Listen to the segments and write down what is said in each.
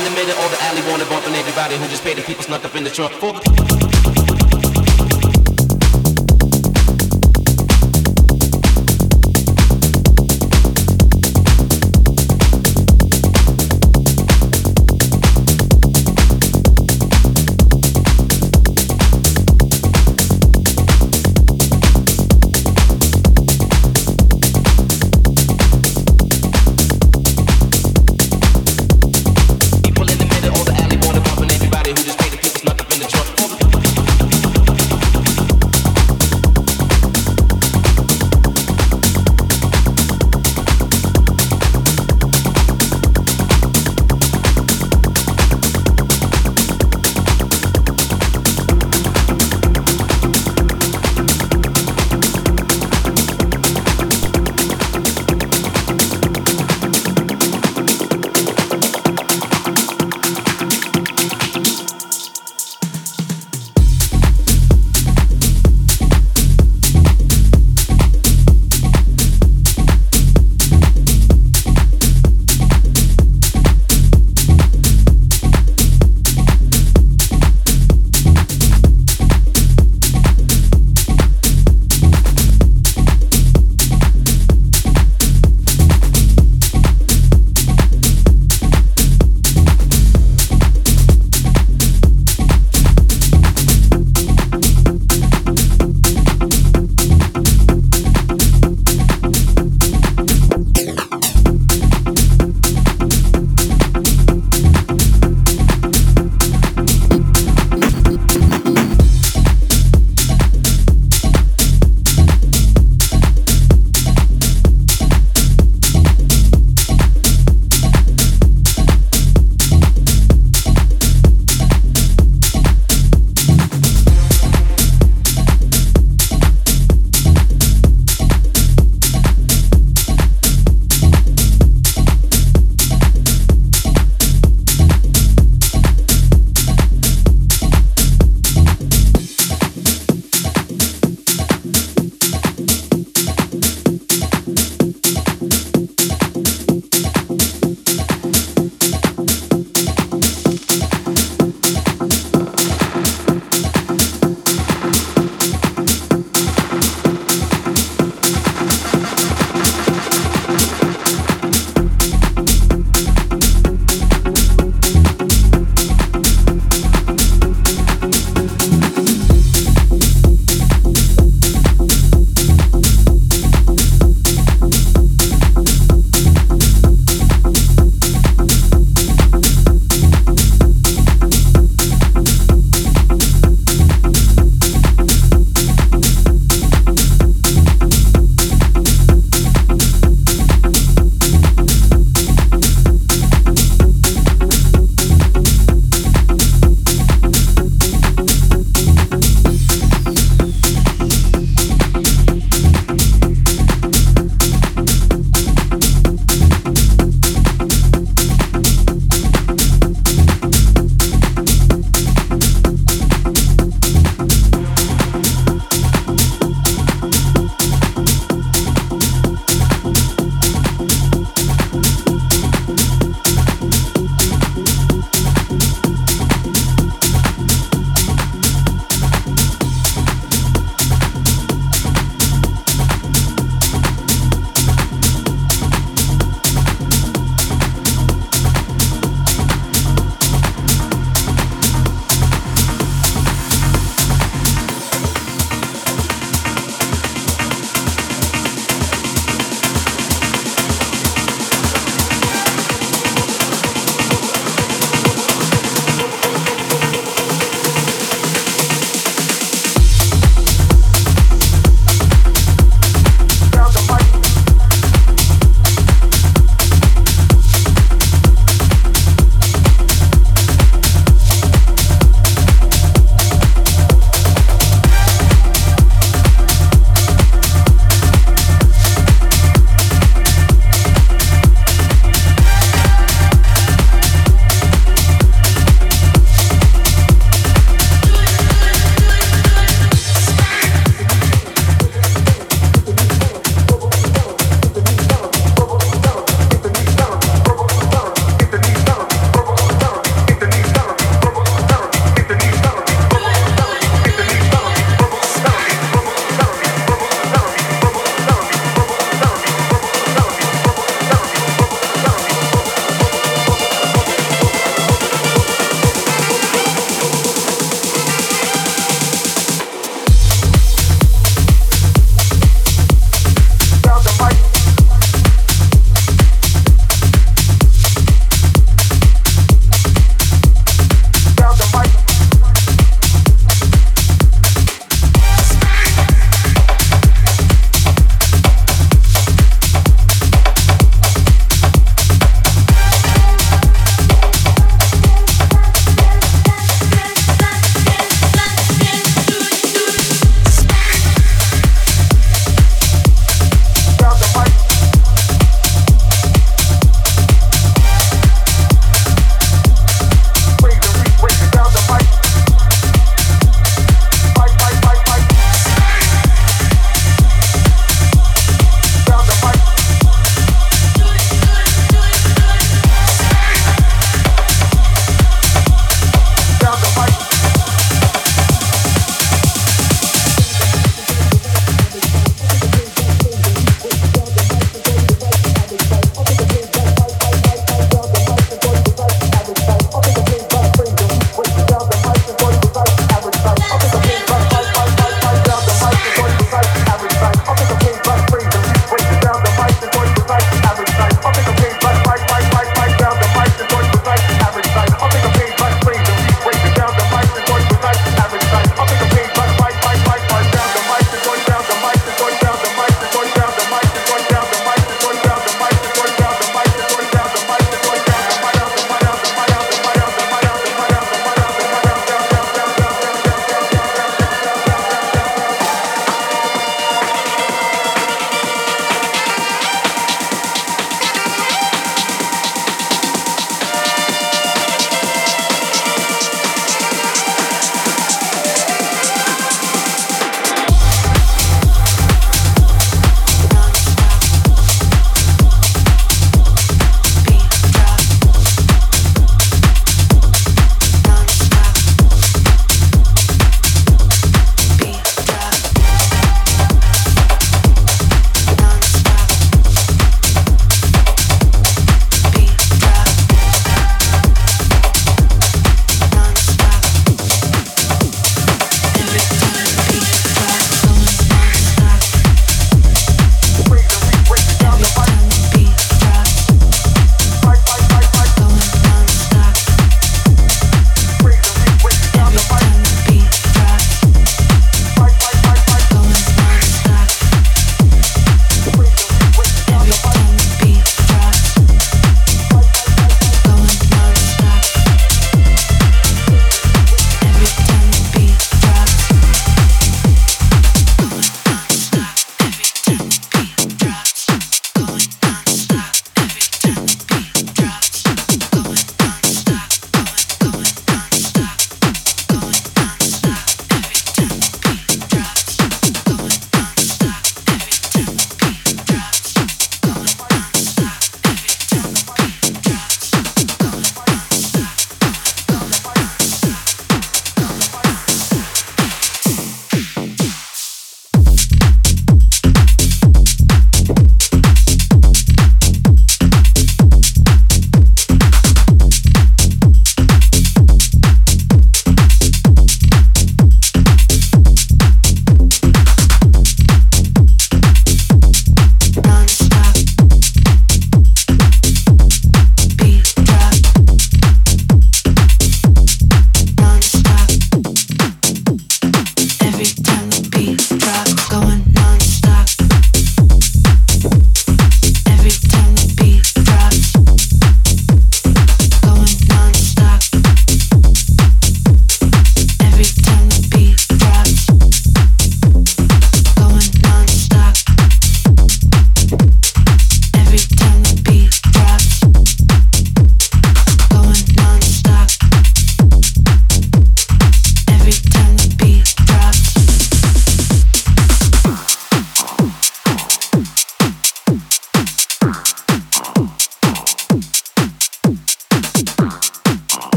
in the middle, all the alley wanna bumping everybody who just paid the people snuck up in the trunk. For-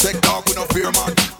Take off with no fear, man.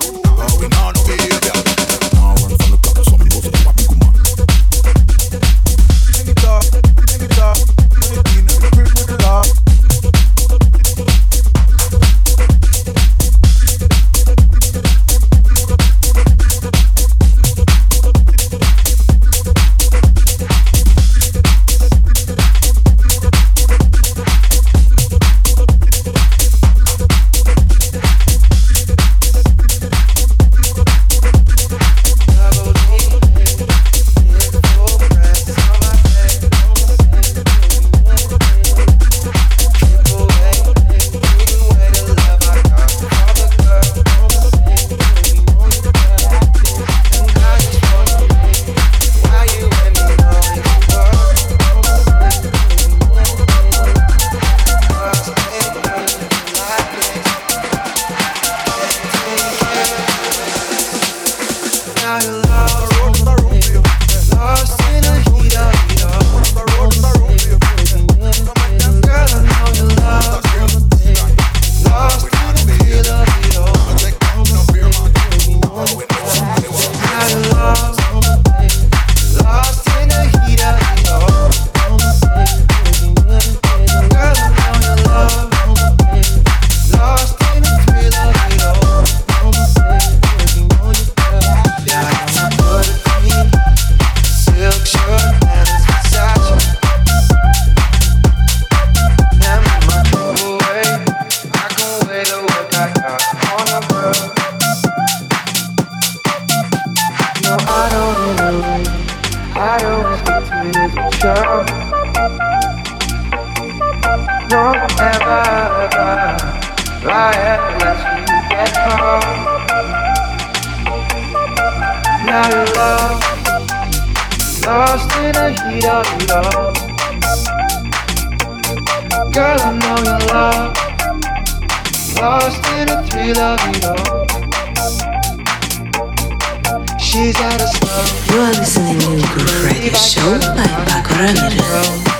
ever you get. Now you're lost, lost in the heat of love. Girl, I know you're lost, lost in the thrill of it all. You are listening to Groove Radio Show by Pako Ramirez.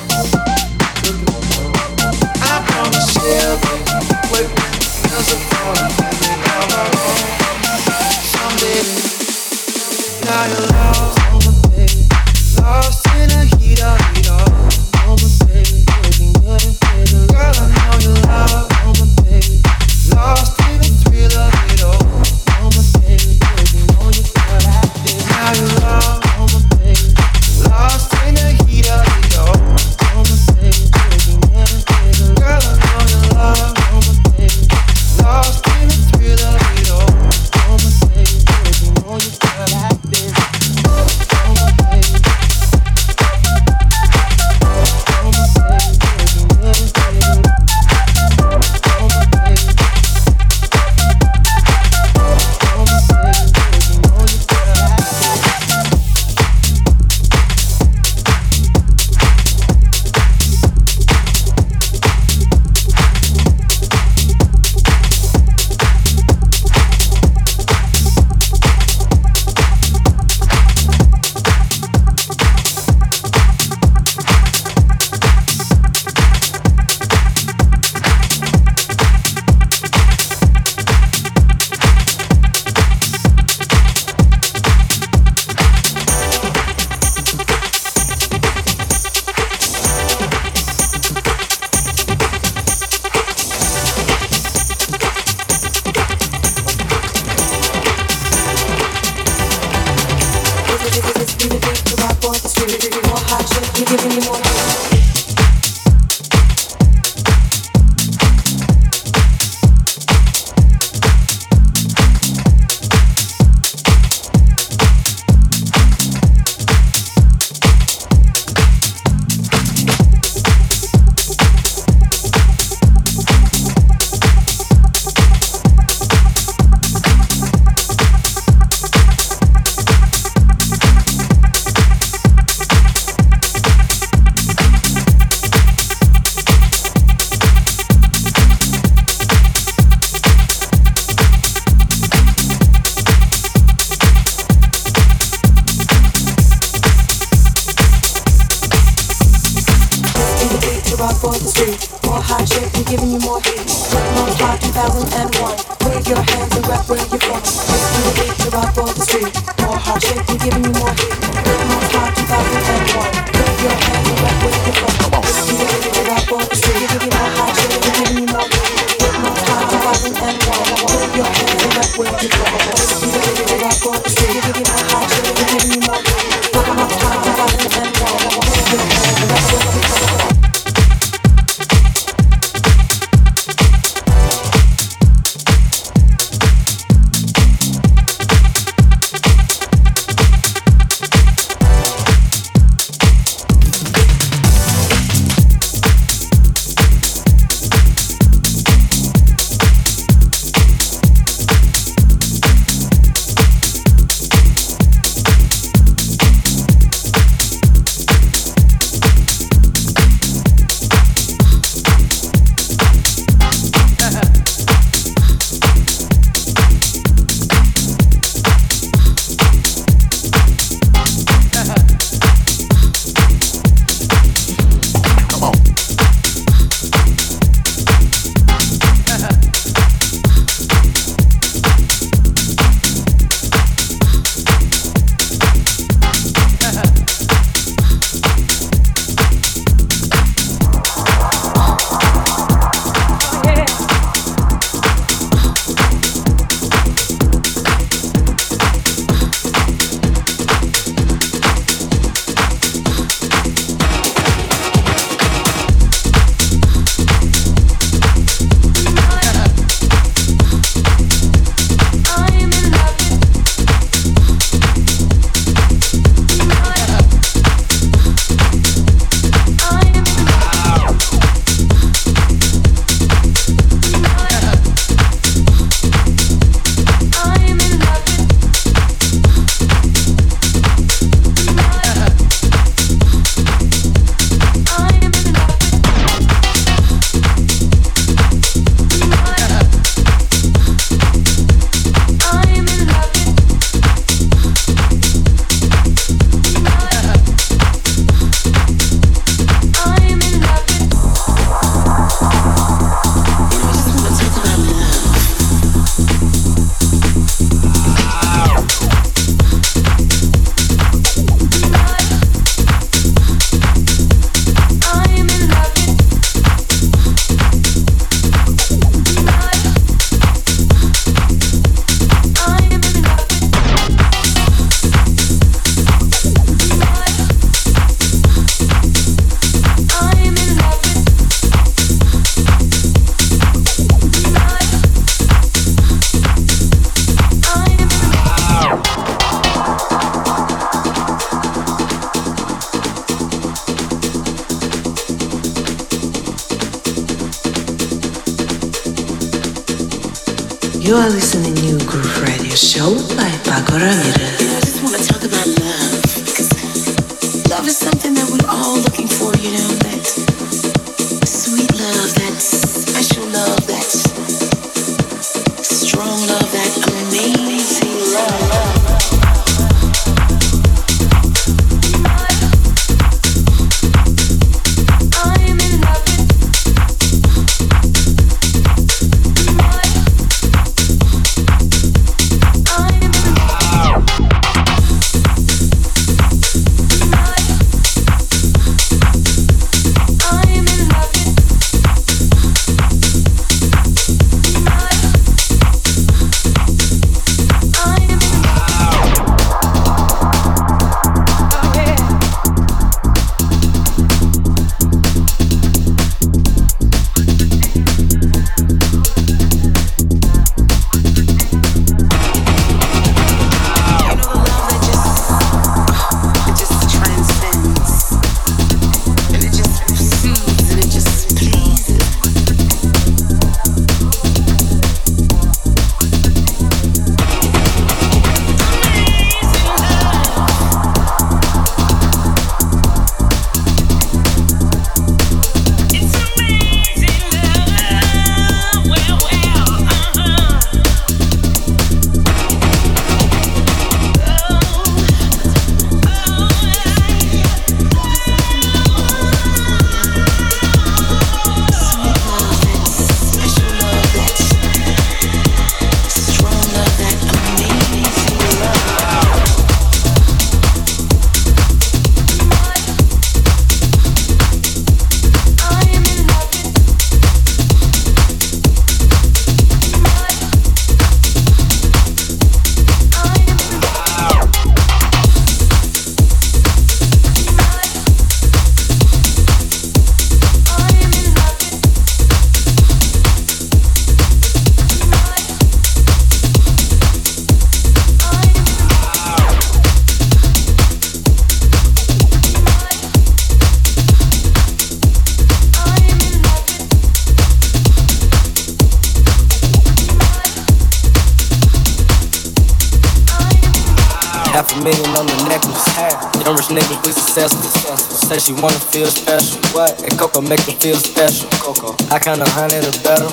She wanna feel special. What? And Coco make her feel special. Coco. I count a hundred or better.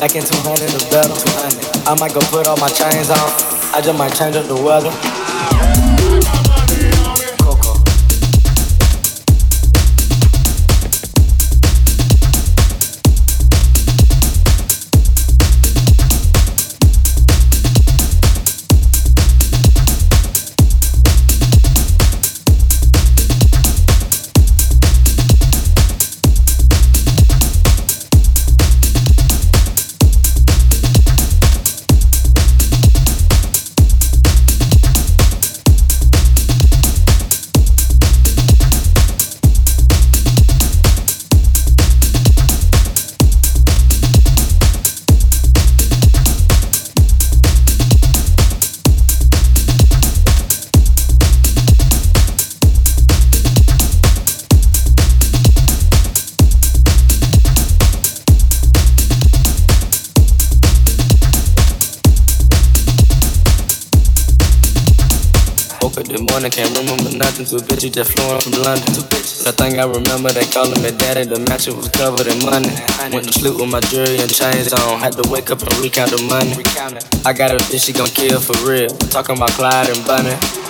Back in 200 or better. 200. I might go put all my chains on. I just might change up the weather. Two bitches just flew in from London. I think I remember they calling me daddy. The mattress was covered in money. Went to sleep with my jewelry and chains on. Had to wake up and recount the money. I got a bitch, she gon' kill for real. Talking about Clyde and Bunny.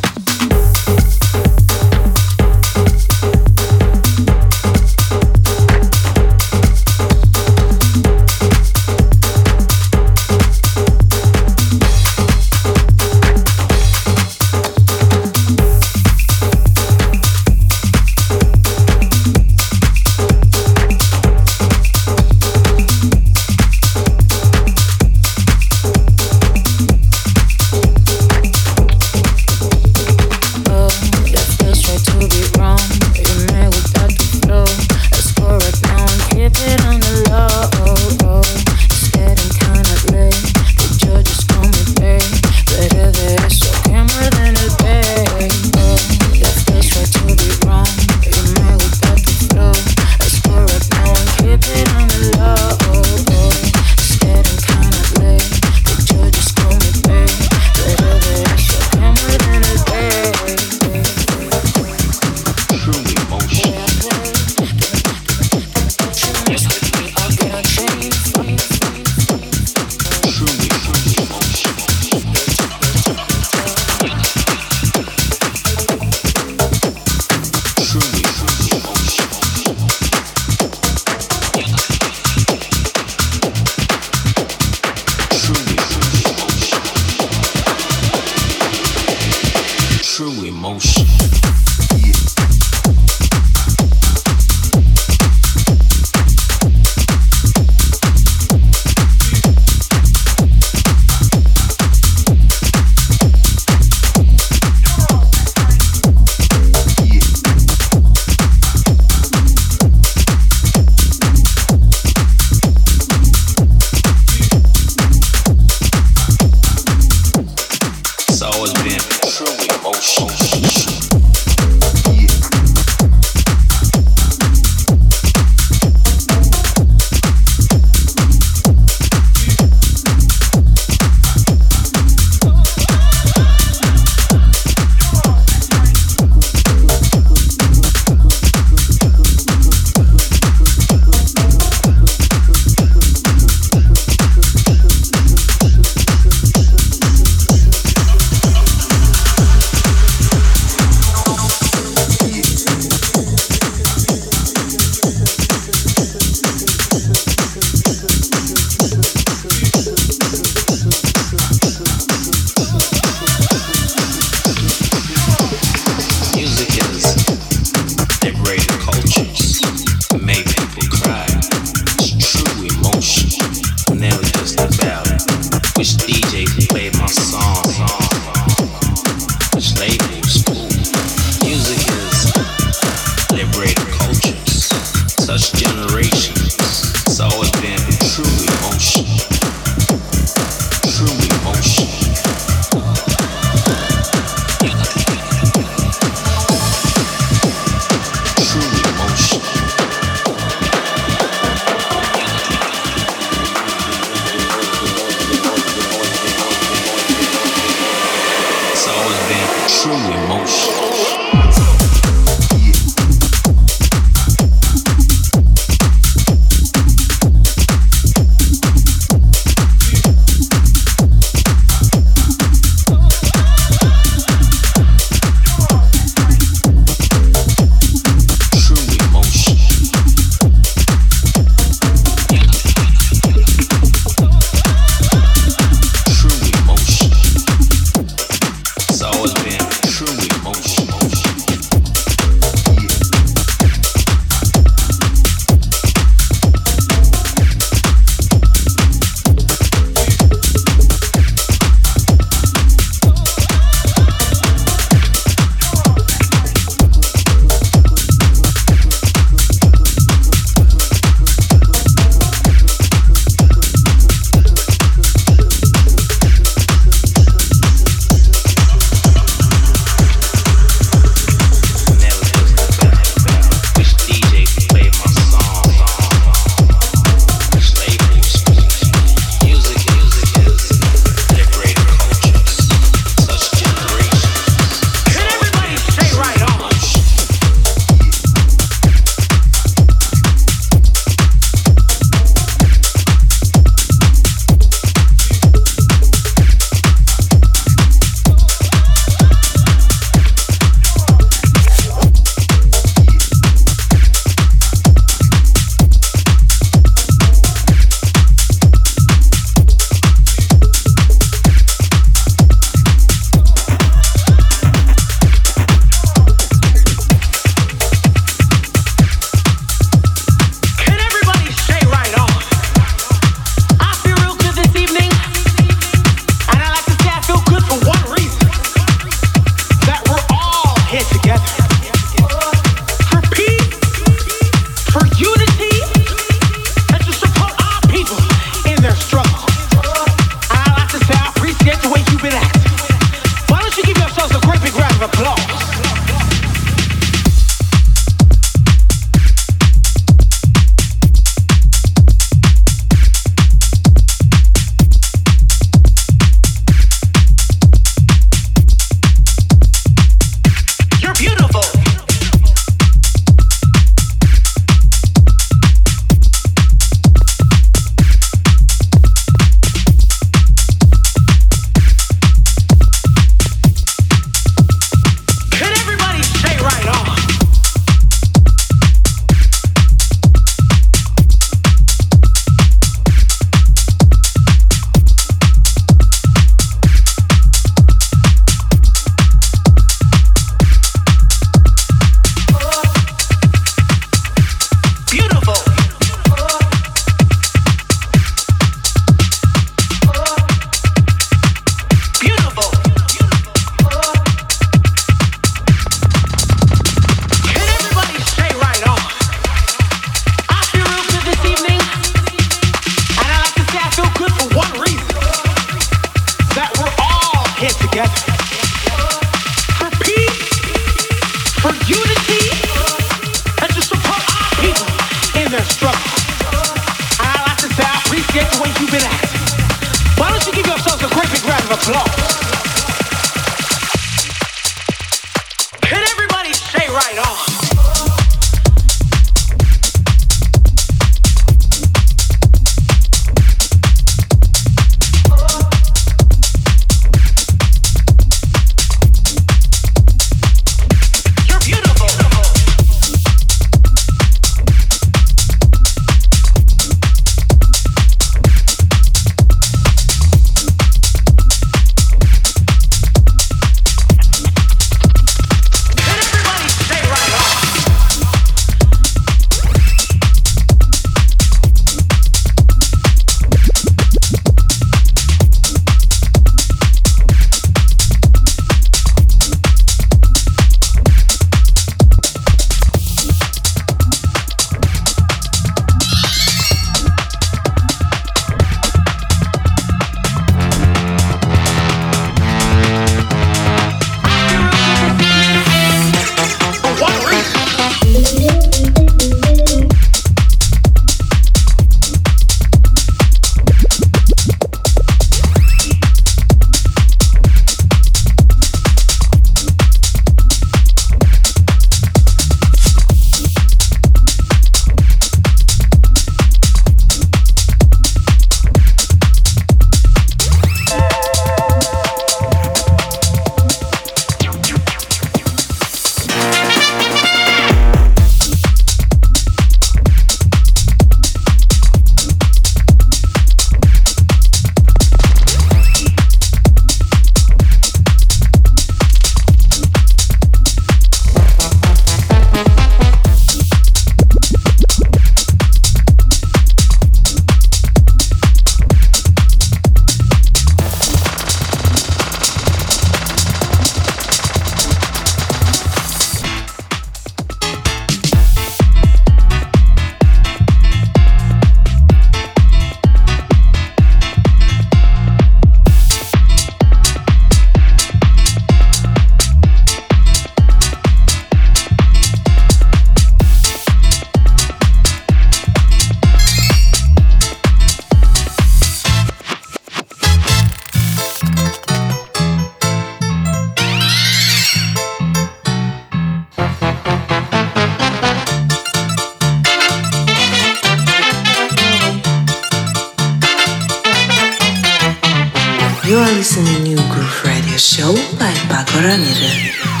Listening to New Groove Radio Show by Pako Ramirez.